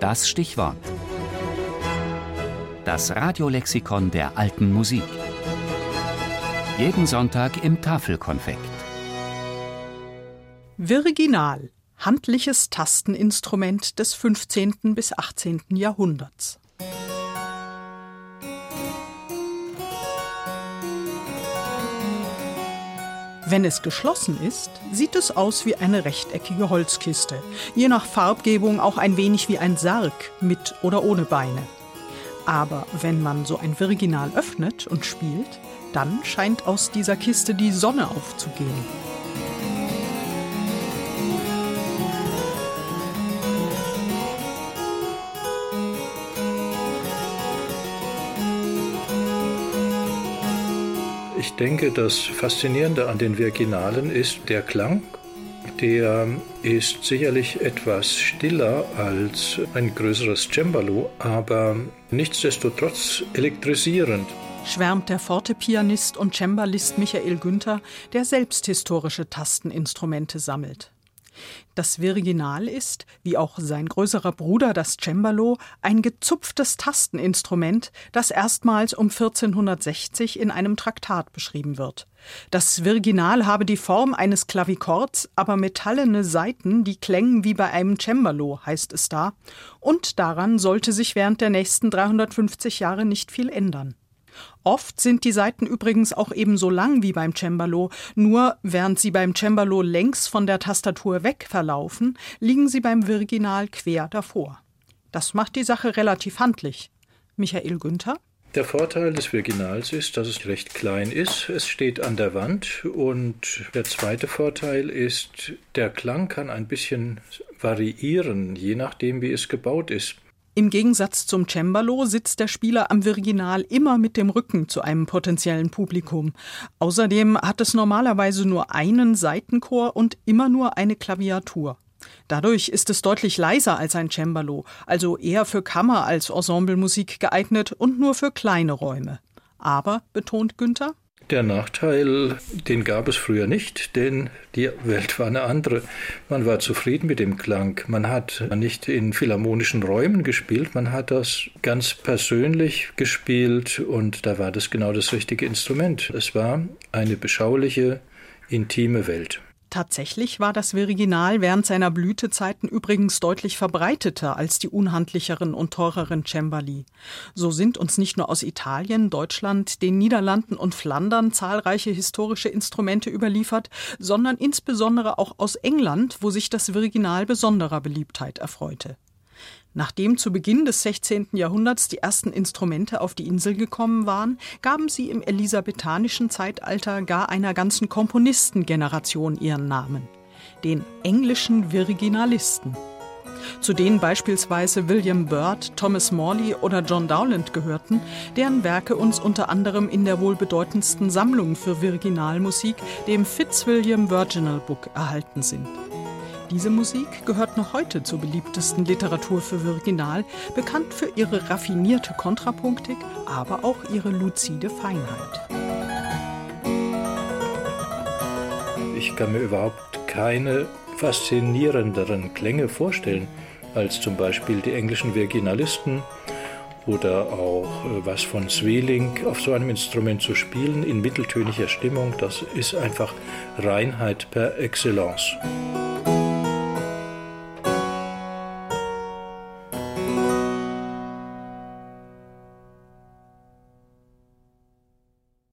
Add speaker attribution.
Speaker 1: Das Stichwort. Das Radiolexikon der alten Musik. Jeden Sonntag im Tafelkonfekt.
Speaker 2: Virginal, handliches Tasteninstrument des 15. bis 18. Jahrhunderts. Wenn es geschlossen ist, sieht es aus wie eine rechteckige Holzkiste, je nach Farbgebung auch ein wenig wie ein Sarg mit oder ohne Beine. Aber wenn man so ein Virginal öffnet und spielt, dann scheint aus dieser Kiste die Sonne aufzugehen.
Speaker 3: Ich denke, das Faszinierende an den Virginalen ist der Klang. Der ist sicherlich etwas stiller als ein größeres Cembalo, aber nichtsdestotrotz elektrisierend.
Speaker 2: Schwärmt der Fortepianist und Cembalist Michael Günther, der selbst historische Tasteninstrumente sammelt. Das Virginal ist, wie auch sein größerer Bruder das Cembalo, ein gezupftes Tasteninstrument, das erstmals um 1460 in einem Traktat beschrieben wird. Das Virginal habe die Form eines Klavikords, aber metallene Saiten, die klängen wie bei einem Cembalo, heißt es da, und daran sollte sich während der nächsten 350 Jahre nicht viel ändern. Oft sind die Saiten übrigens auch ebenso lang wie beim Cembalo, nur während sie beim Cembalo längs von der Tastatur weg verlaufen, liegen sie beim Virginal quer davor. Das macht die Sache relativ handlich. Michael Günther?
Speaker 3: Der Vorteil des Virginals ist, dass es recht klein ist. Es steht an der Wand. Und der zweite Vorteil ist, der Klang kann ein bisschen variieren, je nachdem, wie es gebaut ist.
Speaker 2: Im Gegensatz zum Cembalo sitzt der Spieler am Virginal immer mit dem Rücken zu einem potenziellen Publikum. Außerdem hat es normalerweise nur einen Saitenchor und immer nur eine Klaviatur. Dadurch ist es deutlich leiser als ein Cembalo, also eher für Kammer als Ensemblemusik geeignet und nur für kleine Räume. Aber, betont Günther,
Speaker 3: der Nachteil, den gab es früher nicht, denn die Welt war eine andere. Man war zufrieden mit dem Klang. Man hat nicht in philharmonischen Räumen gespielt, man hat das ganz persönlich gespielt und da war das genau das richtige Instrument. Es war eine beschauliche, intime Welt.
Speaker 2: Tatsächlich war das Virginal während seiner Blütezeiten übrigens deutlich verbreiteter als die unhandlicheren und teureren Cembali. So sind uns nicht nur aus Italien, Deutschland, den Niederlanden und Flandern zahlreiche historische Instrumente überliefert, sondern insbesondere auch aus England, wo sich das Virginal besonderer Beliebtheit erfreute. Nachdem zu Beginn des 16. Jahrhunderts die ersten Instrumente auf die Insel gekommen waren, gaben sie im elisabethanischen Zeitalter gar einer ganzen Komponistengeneration ihren Namen, den englischen Virginalisten. Zu denen beispielsweise William Byrd, Thomas Morley oder John Dowland gehörten, deren Werke uns unter anderem in der wohl bedeutendsten Sammlung für Virginalmusik, dem Fitzwilliam Virginal Book, erhalten sind. Diese Musik gehört noch heute zur beliebtesten Literatur für Virginal, bekannt für ihre raffinierte Kontrapunktik, aber auch ihre luzide Feinheit.
Speaker 3: Ich kann mir überhaupt keine faszinierenderen Klänge vorstellen als zum Beispiel die englischen Virginalisten oder auch äh, was von Zweling auf so einem Instrument zu spielen in mitteltöniger Stimmung. Das ist einfach Reinheit per Excellence.